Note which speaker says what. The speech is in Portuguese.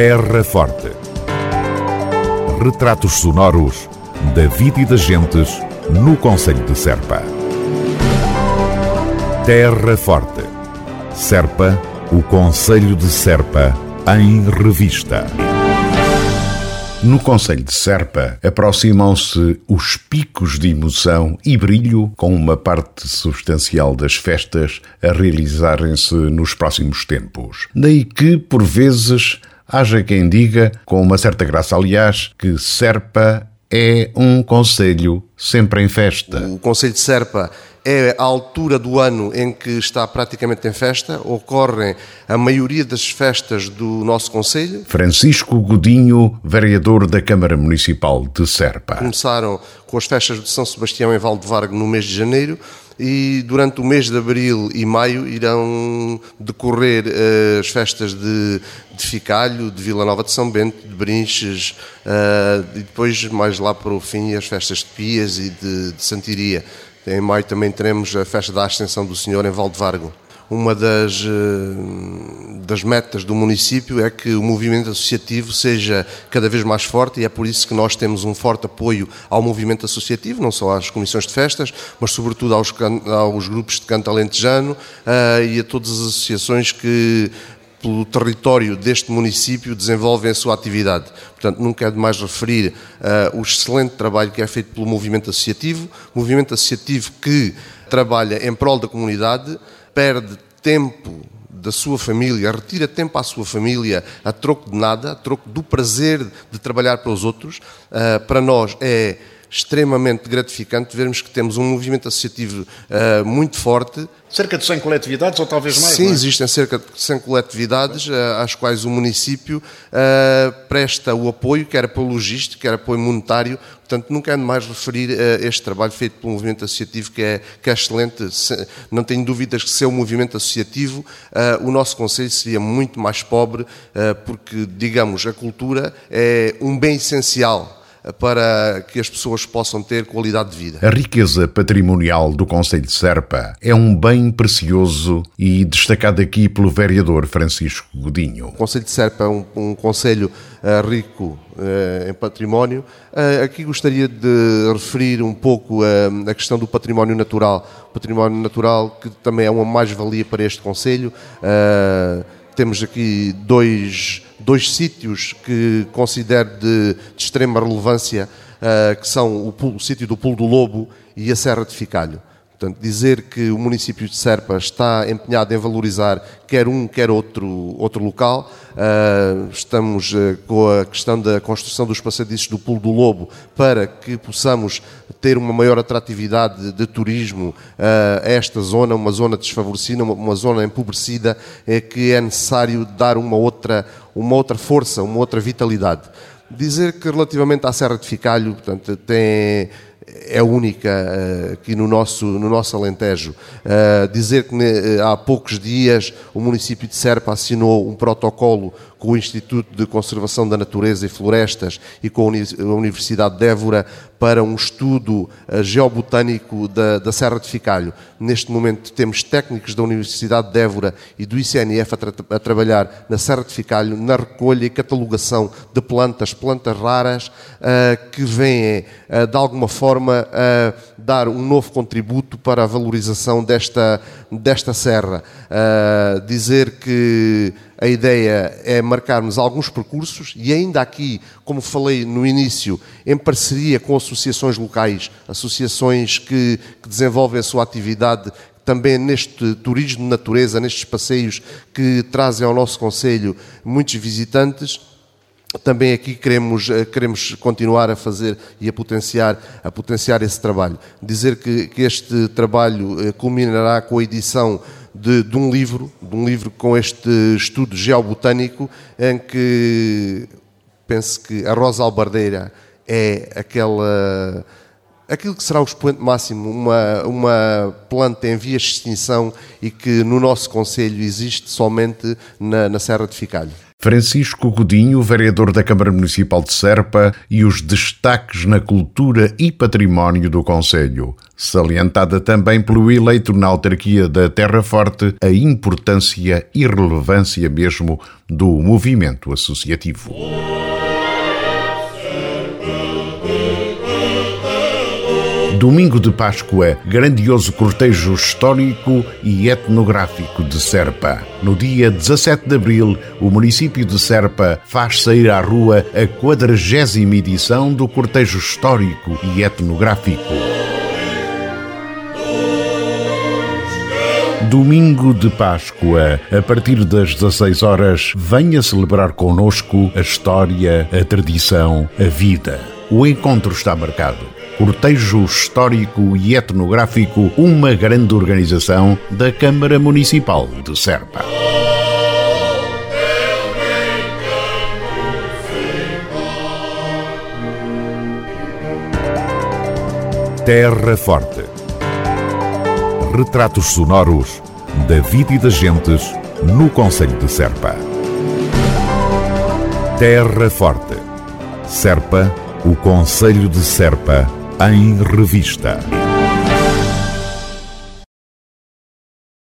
Speaker 1: Terra Forte. Retratos sonoros da vida e das gentes no Conselho de Serpa. Terra Forte. Serpa, o Conselho de Serpa, em revista.
Speaker 2: No Conselho de Serpa aproximam-se os picos de emoção e brilho com uma parte substancial das festas a realizarem-se nos próximos tempos. Daí que, por vezes, haja quem diga, com uma certa graça aliás, que Serpa é um conselho sempre em festa.
Speaker 3: O Conselho de Serpa é a altura do ano em que está praticamente em festa, ocorrem a maioria das festas do nosso Conselho.
Speaker 2: Francisco Godinho, vereador da Câmara Municipal de Serpa.
Speaker 3: Começaram com as festas de São Sebastião em Valdevargo no mês de janeiro e durante o mês de abril e maio irão decorrer uh, as festas de, de Ficalho, de Vila Nova de São Bento, de Brinches uh, e depois mais lá para o fim as festas de Pias e de, de Santiria. Em maio também teremos a festa da Ascensão do Senhor em Valdevargo. Uma das, eh, das metas do município é que o movimento associativo seja cada vez mais forte e é por isso que nós temos um forte apoio ao movimento associativo, não só às comissões de festas, mas sobretudo aos, aos grupos de canto alentejano uh, e a todas as associações que pelo território deste município desenvolvem a sua atividade. Portanto, nunca é demais referir uh, o excelente trabalho que é feito pelo movimento associativo, movimento associativo que trabalha em prol da comunidade, perde tempo da sua família, retira tempo à sua família a troco de nada, a troco do prazer de trabalhar para os outros. Uh, para nós é extremamente gratificante vermos que temos um movimento associativo uh, muito forte.
Speaker 4: Cerca de 100 coletividades ou talvez mais?
Speaker 3: Sim,
Speaker 4: é?
Speaker 3: existem cerca de 100 coletividades uh, às quais o município uh, presta o apoio, quer pelo logístico, quer apoio monetário. Portanto, nunca é demais referir este trabalho feito pelo movimento associativo, que é, que é excelente. Se, não tenho dúvidas que, sem o movimento associativo, o nosso Conselho seria muito mais pobre, porque, digamos, a cultura é um bem essencial para que as pessoas possam ter qualidade de vida.
Speaker 2: A riqueza patrimonial do Conselho de Serpa é um bem precioso e destacado aqui pelo vereador Francisco Godinho.
Speaker 3: O Conselho de Serpa é um, um conselho uh, rico uh, em património. Uh, aqui gostaria de referir um pouco a questão do património natural. O património natural que também é uma mais-valia para este conselho. temos aqui dois dois sítios que considero de, de extrema relevância, uh, que são o, o sítio do Pulo do Lobo e a Serra de Ficalho. Portanto, dizer que o município de Serpa está empenhado em valorizar quer um, quer outro, outro local. Uh, estamos uh, com a questão da construção dos passadiços do Pulo do Lobo para que possamos ter uma maior atratividade de, de turismo uh, a esta zona, uma zona desfavorecida, uma, uma zona empobrecida, é que é necessário dar uma outra, uma outra força, uma outra vitalidade. Dizer que relativamente à Serra de Ficalho, portanto, tem é única uh, aqui no nosso, no nosso Alentejo. Uh, dizer que uh, há poucos dias o município de Serpa assinou um protocolo com o Instituto de Conservação da Natureza e Florestas e com a Universidade de Évora para um estudo geobotânico da, da Serra de Ficalho. Neste momento temos técnicos da Universidade de Évora e do ICNF a, tra a trabalhar na Serra de Ficalho na recolha e catalogação de plantas, plantas raras, que vêm de alguma forma a dar um novo contributo para a valorização desta, desta serra. Uh, dizer que a ideia é marcarmos alguns percursos e ainda aqui, como falei no início, em parceria com associações locais, associações que, que desenvolvem a sua atividade também neste turismo de natureza, nestes passeios que trazem ao nosso Conselho muitos visitantes também aqui queremos, eh, queremos continuar a fazer e a potenciar, a potenciar esse trabalho. Dizer que, que este trabalho eh, culminará com a edição de, de, um livro, de um livro com este estudo geobotânico, em que penso que a rosa albardeira é aquela aquilo que será o expoente máximo, uma, uma planta em vias de extinção e que no nosso Conselho existe somente na, na Serra de Ficalho.
Speaker 2: Francisco Godinho, vereador da Câmara Municipal de Serpa, e os destaques na cultura e património do Conselho. Salientada também pelo eleito na autarquia da Terra Forte a importância e relevância mesmo do movimento associativo. Domingo de Páscoa, grandioso cortejo histórico e etnográfico de Serpa. No dia 17 de abril, o município de Serpa faz sair à rua a quadragésima edição do cortejo histórico e etnográfico. Domingo de Páscoa, a partir das 16 horas, venha celebrar conosco a história, a tradição, a vida. O encontro está marcado cortejo histórico e etnográfico, uma grande organização da Câmara Municipal de Serpa.
Speaker 1: Terra Forte. Retratos sonoros da vida e das gentes no Conselho de Serpa. Terra Forte. Serpa, o Conselho de Serpa em revista.